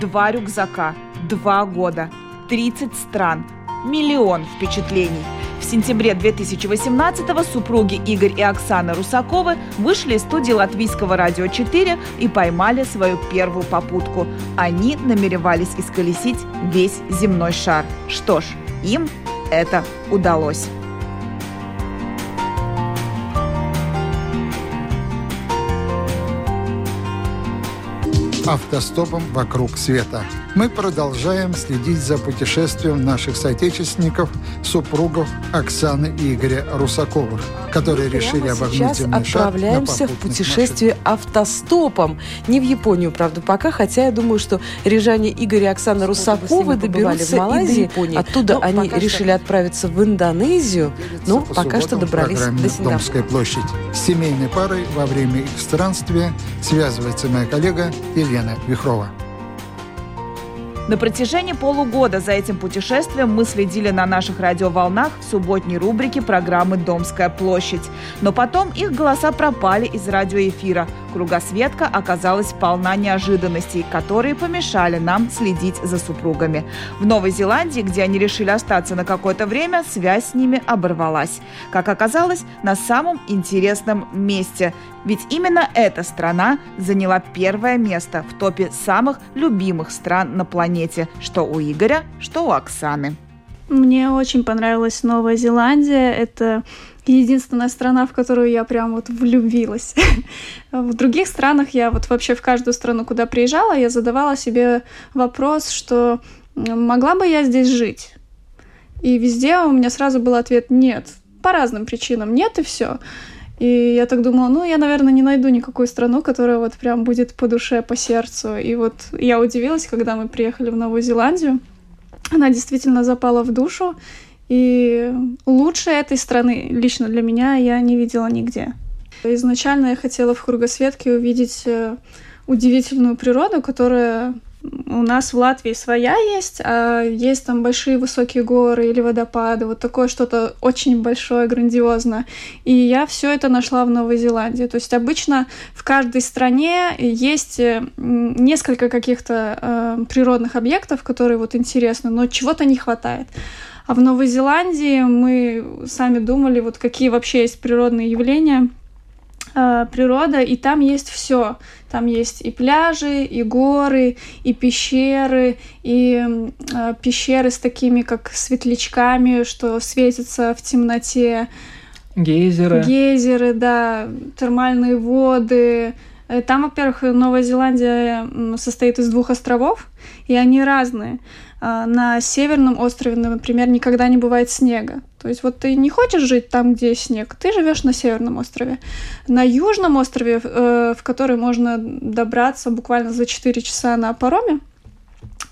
два рюкзака, два года, 30 стран, миллион впечатлений. В сентябре 2018-го супруги Игорь и Оксана Русаковы вышли из студии Латвийского радио 4 и поймали свою первую попутку. Они намеревались исколесить весь земной шар. Что ж, им это удалось. Автостопом вокруг света. Мы продолжаем следить за путешествием наших соотечественников, супругов Оксаны и Игоря Русаковых, которые Прямо решили обогнуть сейчас земной шар на отправляемся в путешествие автостопом. Не в Японию, правда, пока, хотя я думаю, что рижане Игорь и Оксана Русаковы доберутся в Малайзии, и до Японии. Оттуда Но они пока что- решили отправиться в Индонезию, но По пока что добрались до Сингапура. «Домская площадь». С семейной парой во время их странствия связывается моя коллега Елена Вихрова. На протяжении полугода за этим путешествием мы следили на наших радиоволнах в субботней рубрике программы «Домская площадь». Но потом их голоса пропали из радиоэфира. Кругосветка оказалась полна неожиданностей, которые помешали нам следить за супругами. В Новой Зеландии, где они решили остаться на какое-то время, связь с ними оборвалась. Как оказалось, на самом интересном месте. Ведь именно эта страна заняла первое место в топе самых любимых стран на планете, что у Игоря, что у Оксаны. Мне очень понравилась Новая Зеландия. Это единственная страна, в которую я прям вот влюбилась. В других странах я вот вообще в каждую страну, куда приезжала, я задавала себе вопрос, что могла бы я здесь жить? И везде у меня сразу был ответ «нет». По разным причинам «нет» и все. И я так думала, ну, я, наверное, не найду никакую страну, которая вот прям будет по душе, по сердцу. И вот я удивилась, когда мы приехали в Новую Зеландию. Она действительно запала в душу. И лучше этой страны лично для меня я не видела нигде. Изначально я хотела в кругосветке увидеть э, удивительную природу, которая у нас в Латвии своя есть, а есть там большие высокие горы или водопады, вот такое что-то очень большое, грандиозное. И я все это нашла в Новой Зеландии. То есть обычно в каждой стране есть э, несколько каких-то э, природных объектов, которые вот интересны, но чего-то не хватает. А в Новой Зеландии мы сами думали, вот какие вообще есть природные явления, э, природа, и там есть все. Там есть и пляжи, и горы, и пещеры, и э, пещеры с такими как светлячками, что светятся в темноте. Гейзеры. Гейзеры, да, термальные воды. Э, Там, во-первых, Новая Зеландия состоит из двух островов, и они разные. А, На северном острове, например, никогда не бывает снега. То есть вот ты не хочешь жить там, где снег, ты живешь на северном острове. На южном острове, э, в который можно добраться буквально за 4 часа на пароме,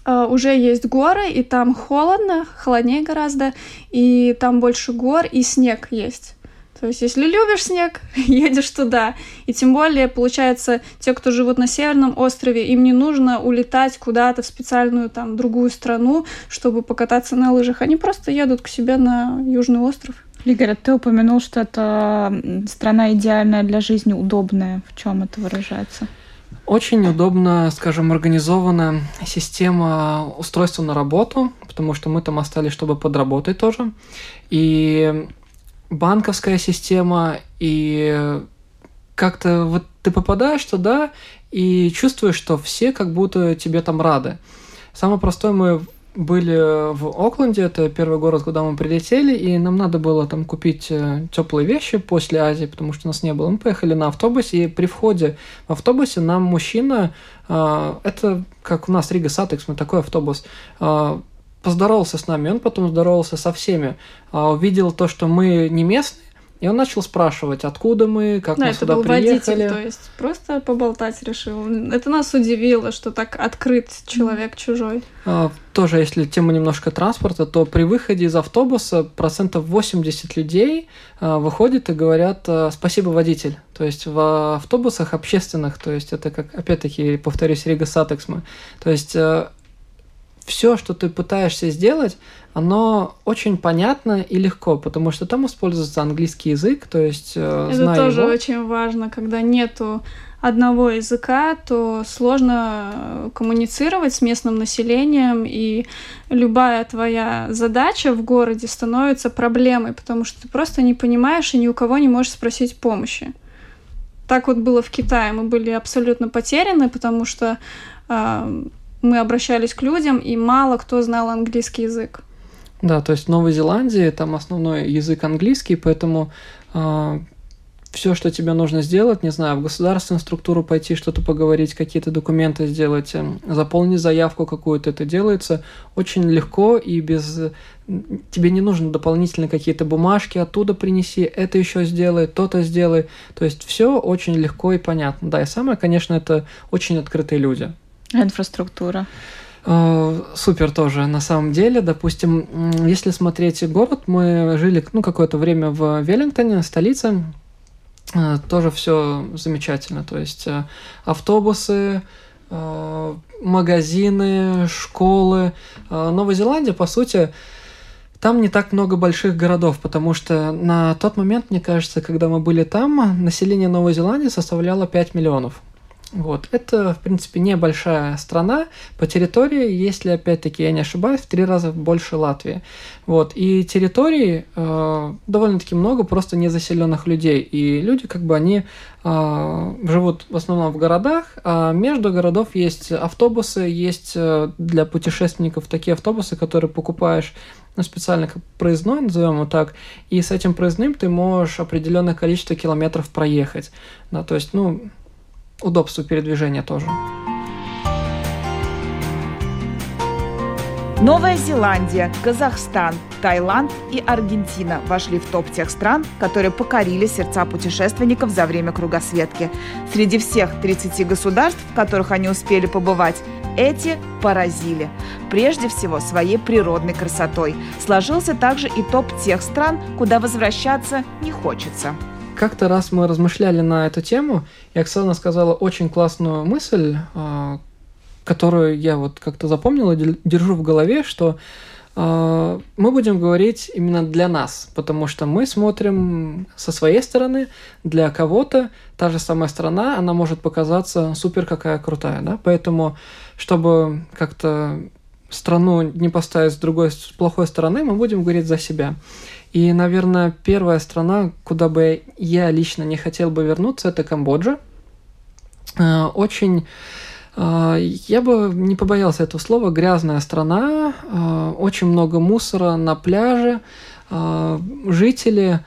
э, уже есть горы, и там холодно, холоднее гораздо, и там больше гор, и снег есть. То есть, если любишь снег, едешь туда. И тем более, получается, те, кто живут на Северном острове, им не нужно улетать куда-то в специальную там другую страну, чтобы покататься на лыжах. Они просто едут к себе на Южный остров. Игорь, а ты упомянул, что это страна идеальная для жизни, удобная. В чем это выражается? Очень удобно, скажем, организована система устройства на работу, потому что мы там остались, чтобы подработать тоже. И банковская система, и как-то вот ты попадаешь туда и чувствуешь, что все как будто тебе там рады. Самое простое, мы были в Окленде, это первый город, куда мы прилетели, и нам надо было там купить теплые вещи после Азии, потому что нас не было. Мы поехали на автобусе, и при входе в автобусе нам мужчина, э, это как у нас Рига Сатекс, мы такой автобус, э, поздоровался с нами, он потом здоровался со всеми, э, увидел то, что мы не местные, И он начал спрашивать, откуда мы, как да, мы это сюда был приехали. водитель, то есть просто поболтать решил. Это нас удивило, что так открыт человек чужой. А, Тоже, если тема немножко транспорта, то при выходе из автобуса процентов 80 людей а, выходит и говорят а, «спасибо, водитель». То есть в автобусах общественных, то есть это как, опять-таки, повторюсь, Rīgas Satiksme. То есть все, что ты пытаешься сделать, оно очень понятно и легко, потому что там используется английский язык, то есть э, Это тоже его... очень важно, когда нету одного языка, то сложно э, коммуницировать с местным населением, и любая твоя задача в городе становится проблемой, потому что ты просто не понимаешь и ни у кого не можешь спросить помощи. Так вот было в Китае. Мы были абсолютно потеряны, потому что э, мы обращались к людям, и мало кто знал английский язык. Да, то есть в Новой Зеландии там основной язык английский, поэтому э, все, что тебе нужно сделать, не знаю, в государственную структуру пойти, что-то поговорить, какие-то документы сделать, э, заполнить заявку какую-то, это делается очень легко и без... Тебе не нужно дополнительно какие-то бумажки оттуда принеси, это еще сделай, то-то сделай. То есть все очень легко и понятно. Да, и самое, конечно, это очень открытые люди. Инфраструктура. Э, супер тоже, на самом деле. Допустим, если смотреть город, мы жили ну, какое-то время в Веллингтоне, столице. Э, тоже все замечательно. То есть э, автобусы, магазины, школы. Новая Зеландия, по сути, там не так много больших городов, потому что на тот момент, мне кажется, когда мы были там, население Новой Зеландии составляло 5 миллионов. Вот. Это, в принципе, небольшая страна по территории, если, опять-таки, я не ошибаюсь, в три раза больше Латвии. Вот. И территории э, довольно-таки много просто незаселенных людей. И люди, как бы, они э, живут в основном в городах, а между городов есть автобусы, есть э, для путешественников такие автобусы, которые покупаешь ну, специально как проездной, назовем его так, и с этим проездным ты можешь определенное количество километров проехать. Да, то есть, ну, удобство передвижения тоже. Новая Зеландия, Казахстан, Таиланд и Аргентина вошли в топ тех стран, которые покорили сердца путешественников за время кругосветки. Среди всех 30 государств, в которых они успели побывать, эти поразили. Прежде всего, своей природной красотой. Сложился также и топ тех стран, куда возвращаться не хочется. Как-то раз мы размышляли на эту тему, и Оксана сказала очень классную мысль, а, которую я вот как-то запомнила, держу в голове, что а, мы будем говорить именно для нас, потому что мы смотрим со своей стороны, для кого-то та же самая страна, она может показаться супер какая крутая, да, поэтому, чтобы как-то страну не поставить с другой, с плохой стороны, мы будем говорить за себя. И, наверное, первая страна, куда бы я лично не хотел бы вернуться, это Камбоджа. Э, очень э, я бы не побоялся этого слова. Грязная страна, э, очень много мусора на пляже. Жители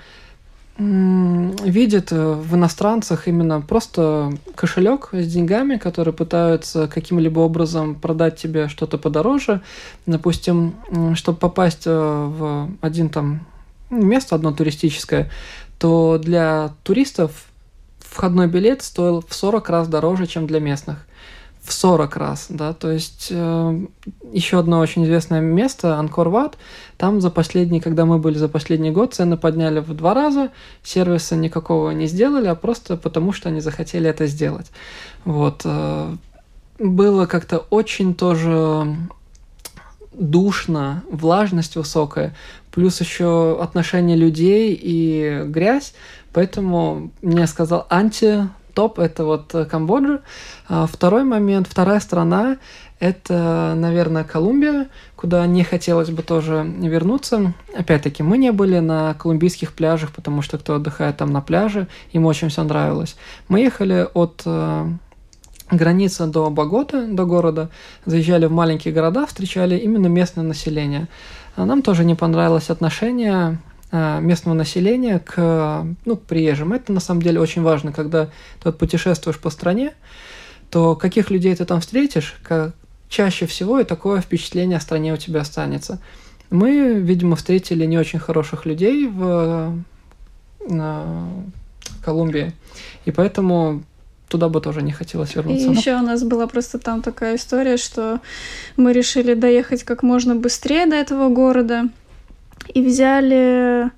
видят в иностранцах именно просто кошелек с деньгами, которые пытаются каким-либо образом продать тебе что-то подороже. Допустим, чтобы попасть в один там место одно туристическое, то для туристов входной билет стоил в 40 раз дороже, чем для местных. В 40 раз, да, то есть э, еще одно очень известное место, Анкор-Ват, там за последний, когда мы были за последний год, цены подняли в два раза, сервиса никакого не сделали, а просто потому, что они захотели это сделать. Вот. Э, было как-то очень тоже душно, влажность высокая, плюс еще отношения людей и грязь, поэтому мне сказал анти топ это вот Камбоджа. А второй момент, вторая страна это, наверное, Колумбия, куда не хотелось бы тоже вернуться. Опять-таки, мы не были на колумбийских пляжах, потому что кто отдыхает там на пляже, им очень все нравилось. Мы ехали от э, границы до Боготы, до города, заезжали в маленькие города, встречали именно местное население. А нам тоже не понравилось отношение а, местного населения к, ну, к приезжим. Это на самом деле очень важно, когда ты путешествуешь по стране, то каких людей ты там встретишь, как, чаще всего и такое впечатление о стране у тебя останется. Мы, видимо, встретили не очень хороших людей в Колумбии. И поэтому туда бы тоже не хотелось вернуться. И еще у нас была просто там такая история, что мы решили доехать как можно быстрее до этого города и взяли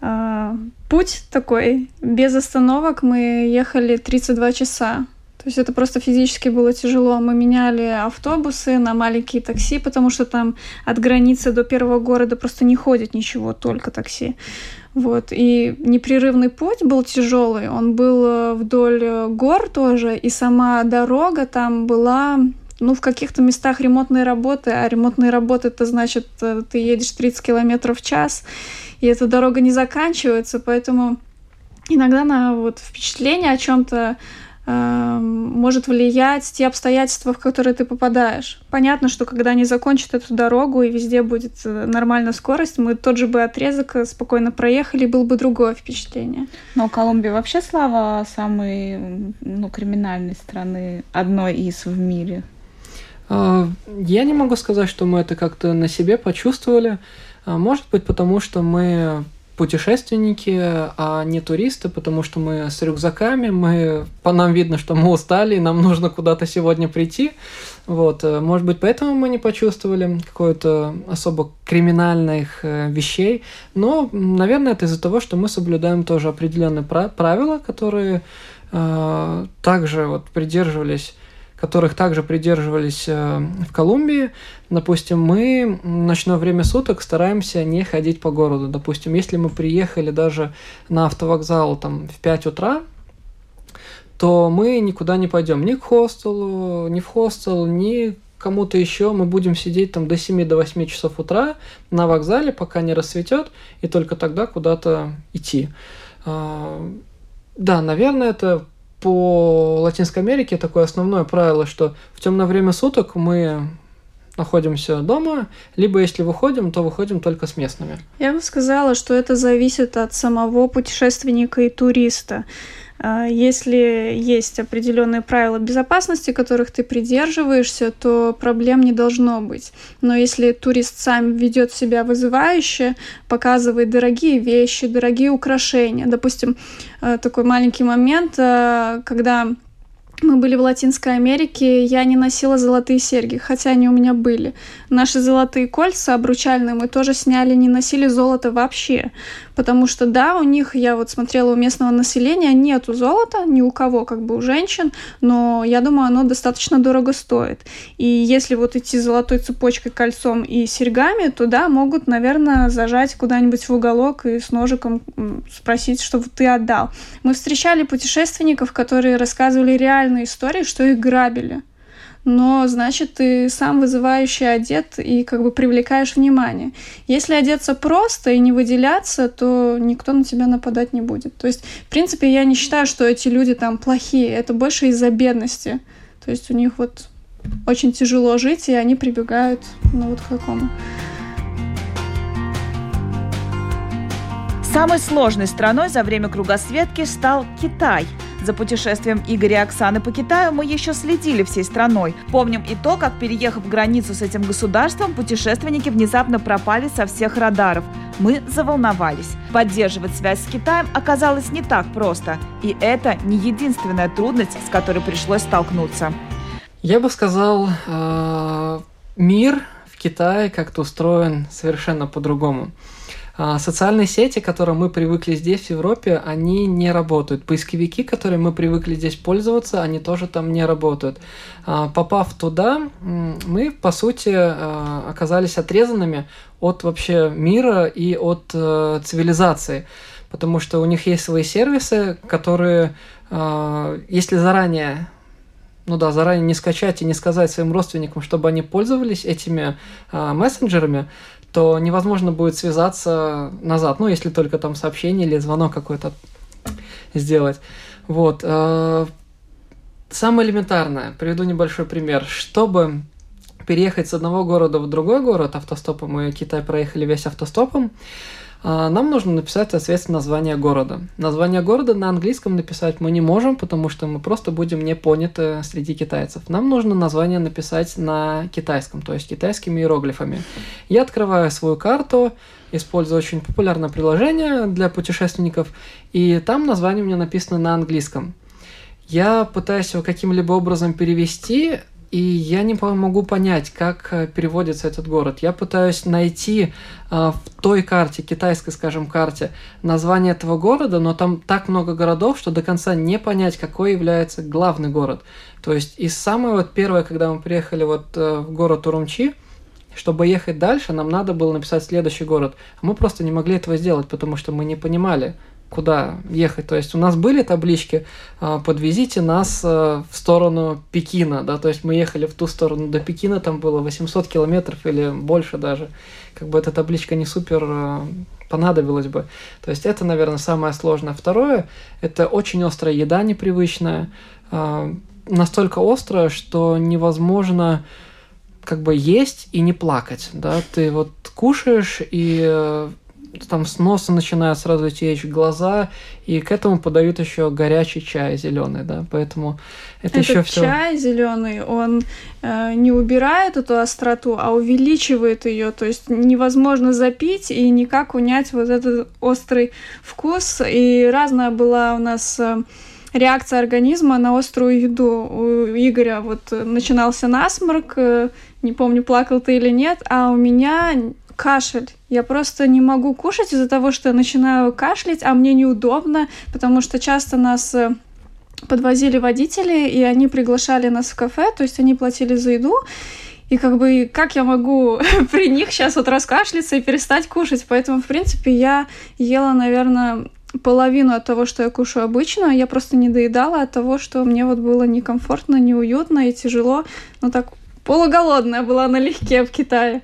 э, путь такой без остановок. Мы ехали 32 часа. То есть это просто физически было тяжело. Мы меняли автобусы на маленькие такси, потому что там от границы до первого города просто не ходит ничего, только такси. Вот. И непрерывный путь был тяжелый. Он был э, вдоль э, гор тоже, и сама дорога там была ну, в каких-то местах ремонтные работы, а ремонтные работы, это значит, э, ты едешь 30 километров в час, и эта дорога не заканчивается, поэтому иногда на вот впечатление о чем-то может влиять те обстоятельства, в которые ты попадаешь. Понятно, что когда они закончат эту дорогу и везде будет э, нормальная скорость, мы тот же бы отрезок э, спокойно проехали, было бы другое впечатление. Но Колумбия вообще слава самой ну, криминальной страны, одной из в мире. А, я не могу сказать, что мы это как-то на себе почувствовали. А, может быть, потому что мы путешественники, а не туристы, потому что мы с рюкзаками, мы, по нам видно, что мы устали, и нам нужно куда-то сегодня прийти. Вот, э, может быть, поэтому мы не почувствовали какое-то особо криминальных э, вещей, но, наверное, это из-за того, что мы соблюдаем тоже определенные правила, которые э, также вот придерживались которых также придерживались э, в Колумбии. Допустим, мы в ночное время суток стараемся не ходить по городу. Допустим, если мы приехали даже на автовокзал там, в 5 утра, то мы никуда не пойдем. Ни к хостелу, ни в хостел, ни кому-то еще. Мы будем сидеть там до 7 до 8 часов утра на вокзале, пока не рассветет, и только тогда куда-то идти. А, да, наверное, это по Латинской Америке такое основное правило, что в темное время суток мы находимся дома, либо если выходим, то выходим только с местными. Я бы сказала, что это зависит от самого путешественника и туриста. А, если есть определенные правила безопасности, которых ты придерживаешься, то проблем не должно быть. Но если турист сам ведет себя вызывающе, показывает дорогие вещи, дорогие украшения, допустим, э, такой маленький момент, э, когда мы были в Латинской Америке, я не носила золотые серьги, хотя они у меня были. Наши золотые кольца обручальные мы тоже сняли, не носили золото вообще. Потому что, да, у них, я вот смотрела у местного населения, нету золота, ни у кого, как бы у женщин, но я думаю, оно достаточно дорого стоит. И если вот идти золотой цепочкой, кольцом и серьгами, то, да, могут, наверное, зажать куда-нибудь в уголок и с ножиком спросить, чтобы ты отдал. Мы встречали путешественников, которые рассказывали реальные истории, что их грабили но значит ты сам вызывающий одет и как бы привлекаешь внимание. Если одеться просто и не выделяться, то никто на тебя нападать не будет. То есть, в принципе, я не считаю, что эти люди там плохие, это больше из-за бедности. То есть у них вот очень тяжело жить, и они прибегают, ну вот к такому. Самой сложной страной за время кругосветки стал Китай – за путешествием Игоря и Оксаны по Китаю мы еще следили всей страной. Помним и то, как, переехав границу с этим государством, путешественники внезапно пропали со всех радаров. Мы заволновались. Поддерживать связь с Китаем оказалось не так просто. И это не единственная трудность, с которой пришлось столкнуться. Я бы сказал, э, мир в Китае как-то устроен совершенно по-другому. А, социальные сети, к мы привыкли здесь, в Европе, они не работают. Поисковики, которые мы привыкли здесь пользоваться, они тоже там не работают. А, попав туда, мы, по сути, а, оказались отрезанными от вообще мира и от э, цивилизации. Потому что у них есть свои сервисы, которые, если заранее ну да, заранее не скачать и не сказать своим родственникам, чтобы они пользовались этими э, мессенджерами, то невозможно будет связаться назад, ну, если только там сообщение или звонок какой-то сделать. Вот. Э, самое элементарное, приведу небольшой пример. Чтобы переехать с одного города в другой город автостопом, мы Китай проехали весь автостопом, нам нужно написать, соответственно, название города. Название города на английском написать мы не можем, потому что мы просто будем не поняты среди китайцев. Нам нужно название написать на китайском, то есть китайскими иероглифами. Я открываю свою карту, использую очень популярное приложение для путешественников, и там название у меня написано на английском. Я пытаюсь его каким-либо образом перевести, и я не могу понять, как э, переводится этот город. Я пытаюсь найти э, в той карте, китайской, скажем, карте, название этого города, но там так много городов, что до конца не понять, какой является главный город. То есть, и самое вот первое, когда мы приехали вот э, в город Урумчи, чтобы ехать дальше, нам надо было написать следующий город. А мы просто не могли этого сделать, потому что мы не понимали, куда ехать. То есть у нас были таблички а, «Подвезите нас а, в сторону Пекина», да, то есть мы ехали в ту сторону до Пекина, там было 800 километров или больше даже. Как бы эта табличка не супер а, понадобилась бы. То есть это, наверное, самое сложное. Второе – это очень острая еда непривычная, настолько острая, что невозможно как бы есть и не плакать, да, ты вот кушаешь и там с носа начинают сразу течь глаза, и к этому подают еще горячий чай зеленый, да, поэтому это Этот еще все. чай зеленый, он э, не убирает эту остроту, а увеличивает ее, то есть невозможно запить и никак унять вот этот острый вкус. И разная была у нас э, реакция организма на острую еду. У Игоря вот начинался насморк, э, не помню, плакал ты или нет, а у меня кашель. Я просто не могу кушать из-за того, что я начинаю кашлять, а мне неудобно, потому что часто нас э, подвозили водители, и они приглашали нас в кафе, то есть они платили за еду, и как бы как я могу при них сейчас вот раскашляться и перестать кушать? Поэтому, в принципе, я ела, наверное, половину от того, что я кушаю обычно. Я просто не доедала от того, что мне вот было некомфортно, неуютно и тяжело. Ну так полуголодная была налегке в Китае.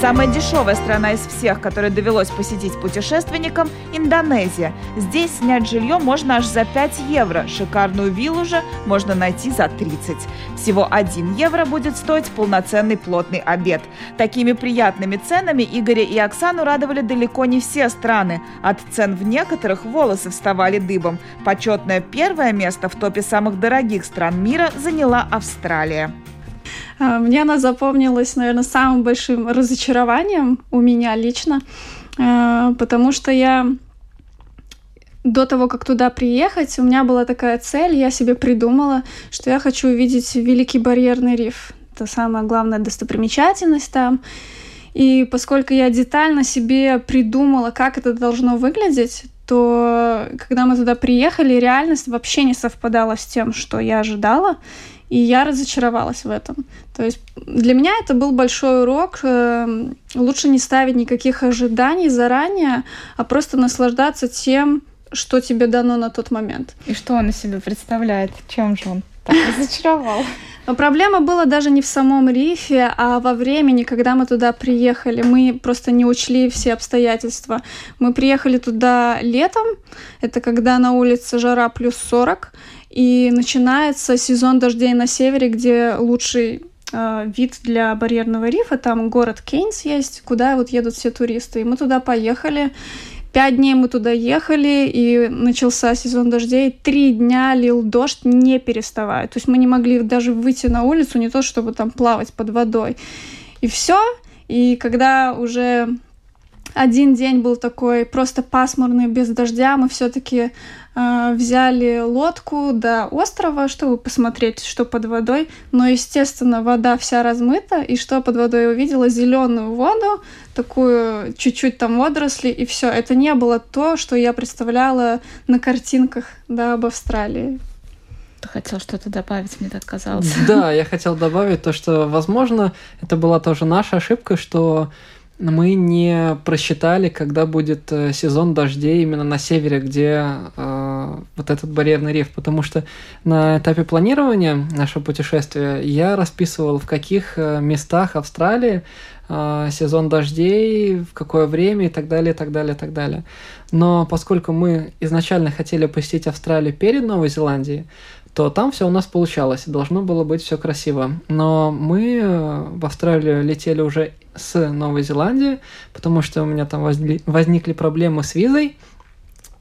Самая дешевая страна из всех, которую довелось посетить путешественникам – Индонезия. Здесь снять жилье можно аж за 5 евро. Шикарную виллу же можно найти за 30. Всего 1 евро будет стоить полноценный плотный обед. Такими приятными ценами Игоря и Оксану радовали далеко не все страны. От цен в некоторых волосы вставали дыбом. Почетное первое место в топе самых дорогих стран мира заняла Австралия. А, мне она запомнилась, наверное, самым большим разочарованием у меня лично, а, потому что я до того, как туда приехать, у меня была такая цель, я себе придумала, что я хочу увидеть Великий барьерный риф. Это самая главная достопримечательность там. И поскольку я детально себе придумала, как это должно выглядеть, то когда мы туда приехали, реальность вообще не совпадала с тем, что я ожидала. И я разочаровалась в этом. То есть для меня это был большой урок. Эм, лучше не ставить никаких ожиданий заранее, а просто наслаждаться тем, что тебе дано на тот момент. И что он из себя представляет? Чем же он так разочаровал? Но проблема была даже не в самом рифе, а во времени, когда мы туда приехали. Мы просто не учли все обстоятельства. Мы приехали туда летом, это когда на улице жара плюс 40, и начинается сезон дождей на севере, где лучший э, вид для барьерного рифа. Там город Кейнс есть, куда вот едут все туристы. И мы туда поехали. Пять дней мы туда ехали, и начался сезон дождей. Три дня лил дождь, не переставая. То есть мы не могли даже выйти на улицу, не то чтобы там плавать под водой. И все. И когда уже один день был такой просто пасмурный, без дождя, мы все-таки взяли лодку до острова, чтобы посмотреть, что под водой. Но, естественно, вода вся размыта, и что под водой я увидела? Зеленую воду, такую чуть-чуть там водоросли, и все. Это не было то, что я представляла на картинках да, об Австралии. Ты хотел что-то добавить, мне так казалось. Да, я хотел добавить то, что, возможно, это была тоже наша ошибка, что мы не просчитали, когда будет э, сезон дождей именно на севере, где э, вот этот барьерный риф, потому что на этапе планирования нашего путешествия я расписывал, в каких э, местах Австралии э, сезон дождей, в какое время и так далее, и так далее, и так далее. Но поскольку мы изначально хотели посетить Австралию перед Новой Зеландией, то там все у нас получалось, должно было быть все красиво. Но мы э, в Австралию летели уже с Новой Зеландии, потому что у меня там возникли проблемы с визой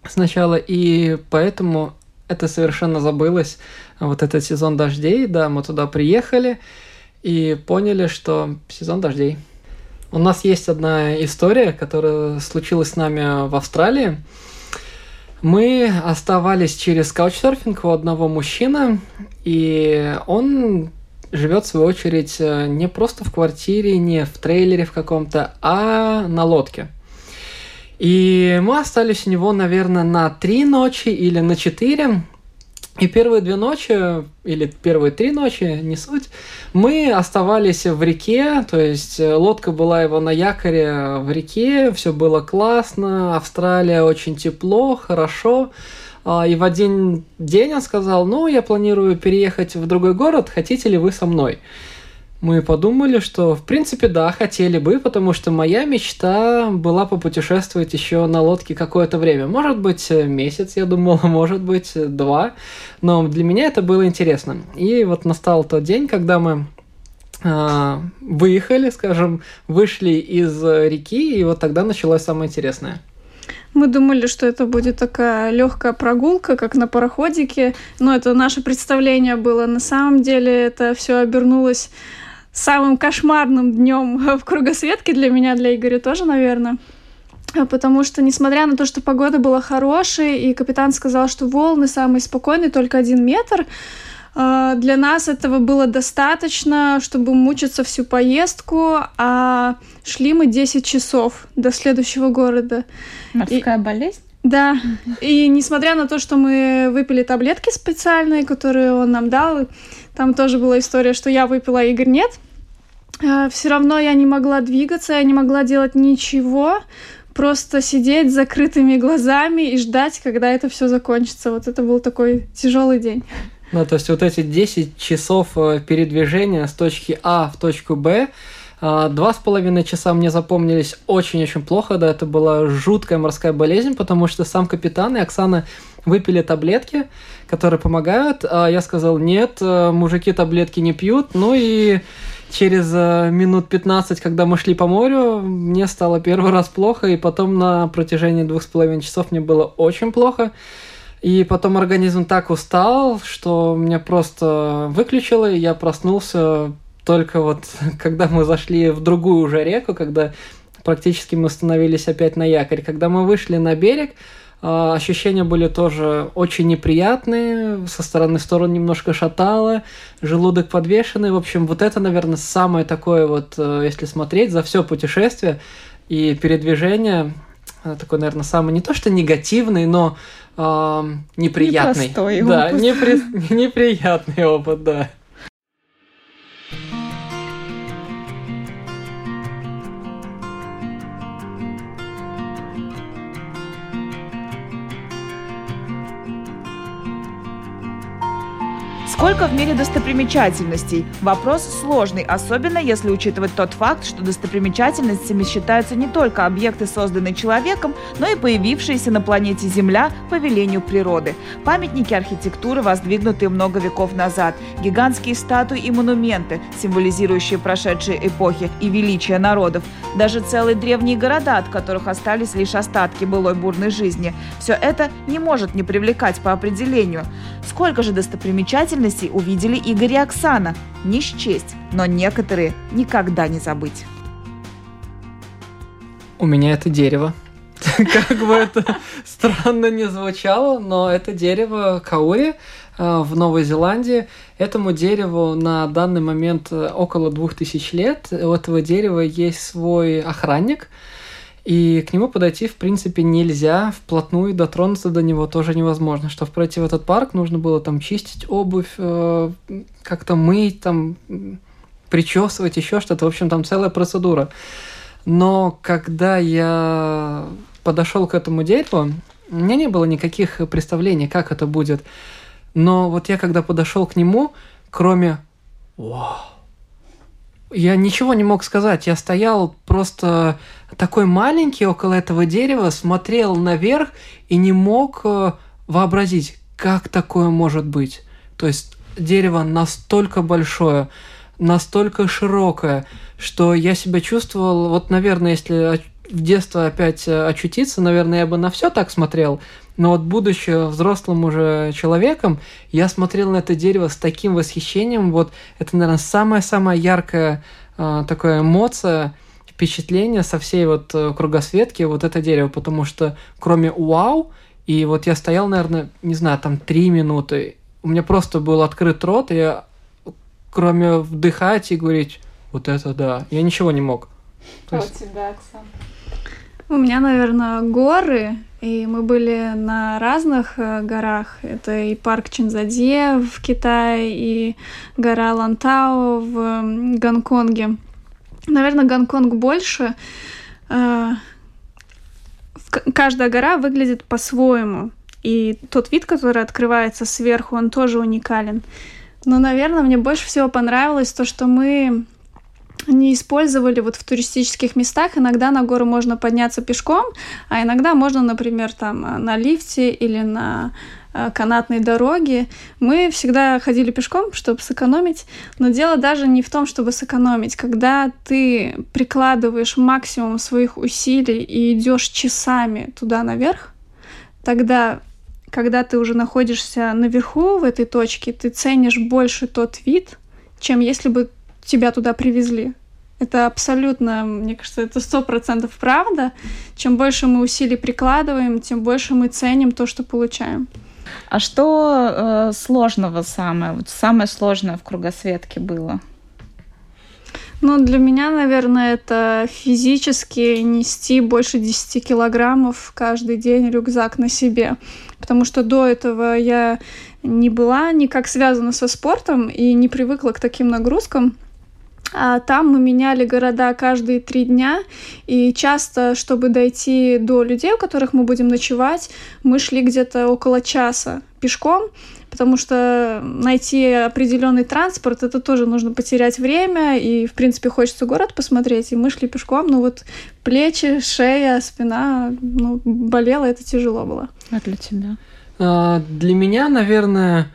сначала, и поэтому это совершенно забылось. Вот этот сезон дождей, да, мы туда приехали и поняли, что сезон дождей. У нас есть одна история, которая случилась с нами в Австралии. Мы оставались через каучсерфинг у одного мужчины, и он живет, в свою очередь, э, не просто в квартире, не в трейлере в каком-то, а на лодке. И мы остались у него, наверное, на три ночи или на четыре. И первые две ночи, или первые три ночи, не суть, мы оставались в реке, то есть э, лодка была его на якоре в реке, все было классно, Австралия очень тепло, хорошо. А, и в один день он сказал, ну, я планирую переехать в другой город, хотите ли вы со мной? Мы подумали, что в принципе да, хотели бы, потому что моя мечта была попутешествовать еще на лодке какое-то время. Может быть месяц, я думала, может быть два, но для меня это было интересно. И вот настал тот день, когда мы э, выехали, скажем, вышли из реки, и вот тогда началось самое интересное. Мы думали, что это будет такая легкая прогулка, как на пароходике, но это наше представление было. На самом деле это все обернулось самым кошмарным днем в кругосветке для меня, для Игоря тоже, наверное. Потому что, несмотря на то, что погода была хорошая, и капитан сказал, что волны самые спокойные, только один метр, для нас этого было достаточно, чтобы мучиться всю поездку, а шли мы 10 часов до следующего города. Морская и... болезнь? Да, и несмотря на то, что мы выпили таблетки специальные, которые он нам дал, там тоже была история, что я выпила, а Игорь нет – а, все равно я не могла двигаться, я не могла делать ничего, просто сидеть с закрытыми глазами и ждать, когда это все закончится. Вот это был такой тяжелый день. Ну, то есть вот эти 10 часов э, передвижения с точки А в точку Б, а, Два с половиной часа мне запомнились очень-очень плохо, да, это была жуткая морская болезнь, потому что сам капитан и Оксана выпили таблетки, которые помогают, а я сказал, нет, э, мужики таблетки не пьют, ну и через э, минут 15, когда мы шли по морю, мне стало первый раз плохо, и потом на протяжении двух с половиной часов мне было очень плохо. И потом организм так устал, что меня просто выключило, и я проснулся только вот когда мы зашли в другую уже реку, когда практически мы становились опять на якорь. Когда мы вышли на берег, а, ощущения были тоже очень неприятные, со стороны сторон немножко шатало, желудок подвешенный. В общем, вот это, наверное, самое такое вот, э, если смотреть за все путешествие и передвижение, такой, наверное, самый не то что негативный, но э, неприятный. Непростой да, опыт. Непри... неприятный опыт, да. Сколько в мире достопримечательностей? Вопрос сложный, особенно если учитывать тот факт, что достопримечательностями считаются не только объекты, созданные человеком, но и появившиеся на планете Земля по велению природы. Памятники архитектуры, воздвигнутые много веков назад, гигантские статуи и монументы, символизирующие прошедшие эпохи и величие народов, даже целые древние города, от которых остались лишь остатки былой бурной жизни. Все это не может не привлекать по определению. Сколько же достопримечательностей подробностей увидели Игорь и Оксана. Не счесть, но некоторые никогда не забыть. У меня это дерево. Как бы это странно не звучало, но это дерево каури э, в Новой Зеландии. Этому дереву на данный момент э, около двух тысяч лет. У этого дерева есть свой охранник, и к нему подойти, в принципе, нельзя, вплотную дотронуться до него тоже невозможно. Чтобы пройти в этот парк, нужно было там чистить обувь, э, как-то мыть, там, причесывать, еще что-то. В общем, там целая процедура. Но когда я подошел к этому дереву, У меня не было никаких представлений, как это будет. Но вот я когда подошел к нему, кроме «Вау!», я ничего не мог сказать. Я стоял просто такой маленький около этого дерева, смотрел наверх и не мог э, вообразить, как такое может быть. То есть дерево настолько большое, настолько широкое, что я себя чувствовал, вот, наверное, если в детство опять э, очутиться, наверное, я бы на все так смотрел, но вот будучи взрослым уже человеком, я смотрел на это дерево с таким восхищением, вот это, наверное, самая-самая яркая э, такая эмоция, впечатление со всей вот э, кругосветки, вот это дерево, потому что кроме вау, и вот я стоял, наверное, не знаю, там три минуты, у меня просто был открыт рот, и я, кроме вдыхать и говорить, вот это да, я ничего не мог. То есть... А у тебя, Оксана? У меня, наверное, горы, и мы были на разных э, горах. Это и парк Чинзадзе в Китае, и гора Лантао в Гонконге. Наверное, Гонконг больше. Э, каждая гора выглядит по-своему. И тот вид, который открывается сверху, он тоже уникален. Но, наверное, мне больше всего понравилось то, что мы не использовали вот в туристических местах. Иногда на гору можно подняться пешком, а иногда можно, например, там э, на лифте или на э, канатной дороге. Мы всегда ходили пешком, чтобы сэкономить, но дело даже не в том, чтобы сэкономить. Когда ты прикладываешь максимум своих усилий и идешь часами туда наверх, тогда когда ты уже находишься наверху в этой точке, ты ценишь больше тот вид, чем если бы тебя туда привезли. Это абсолютно, мне кажется, это сто процентов правда. Чем больше мы усилий прикладываем, тем больше мы ценим то, что получаем. А что э, сложного самое, вот самое сложное в кругосветке было? Ну, для меня, наверное, это физически нести больше 10 килограммов каждый день рюкзак на себе. Потому что до этого я не была никак связана со спортом и не привыкла к таким нагрузкам. А там мы меняли города каждые три дня, и часто, чтобы дойти до людей, у которых мы будем ночевать, мы шли где-то около часа пешком, потому что найти определенный транспорт, это тоже нужно потерять время, и, в принципе, хочется город посмотреть, и мы шли пешком, но вот плечи, шея, спина, ну, болело, это тяжело было. А для тебя? А, для меня, наверное,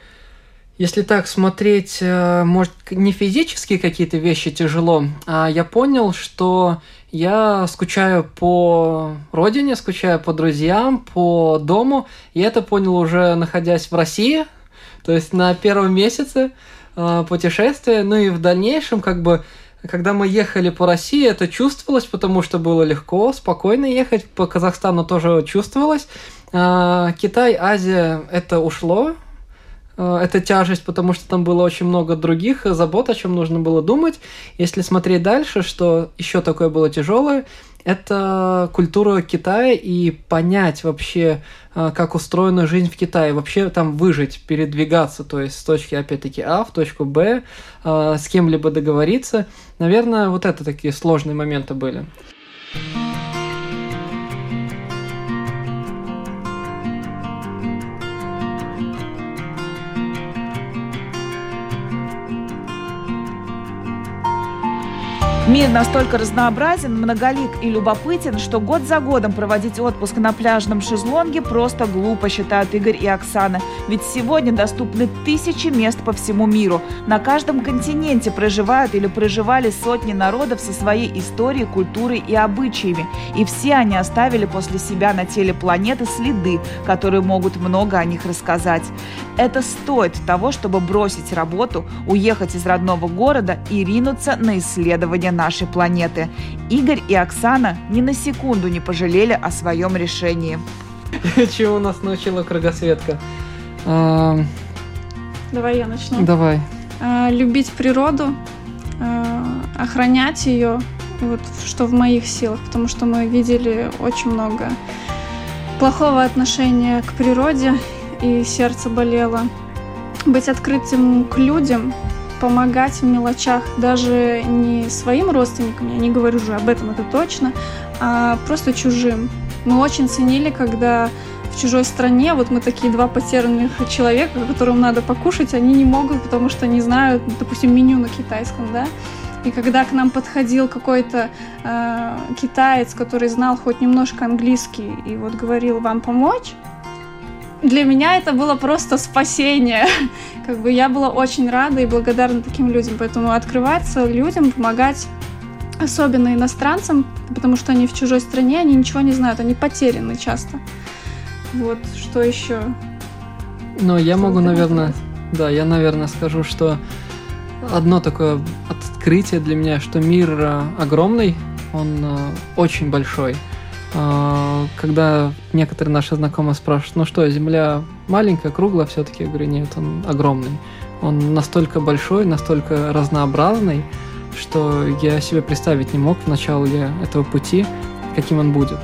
если так смотреть, э, может, не физически какие-то вещи тяжело, а я понял, что я скучаю по родине, скучаю по друзьям, по дому. И это понял уже находясь в России, то есть на первом месяце э, путешествия. Ну и в дальнейшем, как бы, когда мы ехали по России, это чувствовалось, потому что было легко, спокойно ехать. По Казахстану тоже чувствовалось. Э, Китай, Азия, это ушло, Э, эта тяжесть, потому что там было очень много других забот, о чем нужно было думать. Если смотреть дальше, что еще такое было тяжелое, это культура Китая и понять вообще, э, как устроена жизнь в Китае, вообще там выжить, передвигаться, то есть с точки, опять-таки, А в точку Б, э, с кем-либо договориться. Наверное, вот это такие сложные моменты были. Мир настолько разнообразен, многолик и любопытен, что год за годом проводить отпуск на пляжном шезлонге просто глупо, считают Игорь и Оксана. Ведь сегодня доступны тысячи мест по всему миру. На каждом континенте проживают или проживали сотни народов со своей историей, культурой и обычаями. И все они оставили после себя на теле планеты следы, которые могут много о них рассказать. Это стоит того, чтобы бросить работу, уехать из родного города и ринуться на исследование нашей планеты. Игорь и Оксана ни на секунду не пожалели о своем решении. Чего у нас научила кругосветка? А... Давай я начну. Давай. А, любить природу, а, охранять ее, вот что в моих силах, потому что мы видели очень много плохого отношения к природе, и сердце болело. Быть открытым к людям, помогать в мелочах даже не своим родственникам, я не говорю уже об этом, это точно, а просто чужим. Мы очень ценили, когда в чужой стране, вот мы такие два потерянных человека, которым надо покушать, они не могут, потому что не знают, допустим, меню на китайском, да. И когда к нам подходил какой-то э, китаец, который знал хоть немножко английский, и вот говорил вам помочь, для меня это было просто спасение. Как бы я была очень рада и благодарна таким людям. Поэтому открываться людям, помогать особенно иностранцам, потому что они в чужой стране, они ничего не знают, они потеряны часто. Вот, что еще? Ну, я могу, наверное, да, я, наверное, скажу, что одно такое открытие для меня, что мир э, огромный, он э, очень большой. А, когда некоторые наши знакомые спрашивают, ну что, Земля маленькая, круглая, все-таки я говорю, нет, он огромный. Он настолько большой, настолько разнообразный, что я себе представить не мог в начале этого пути, каким он будет.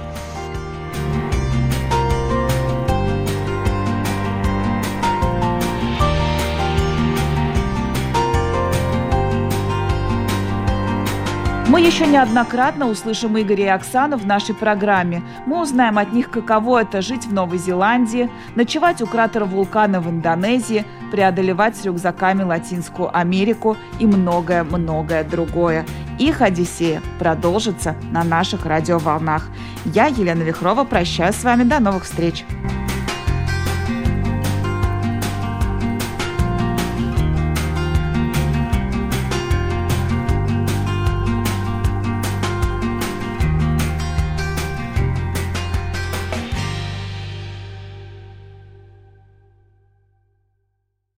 Мы еще неоднократно услышим Игоря и Оксану в нашей программе. Мы узнаем от них, каково это жить в Новой Зеландии, ночевать у кратера вулкана в Индонезии, преодолевать с рюкзаками Латинскую Америку и многое-многое другое. Их Одиссея продолжится на наших радиоволнах. Я, Елена Вихрова, прощаюсь с вами. До новых встреч!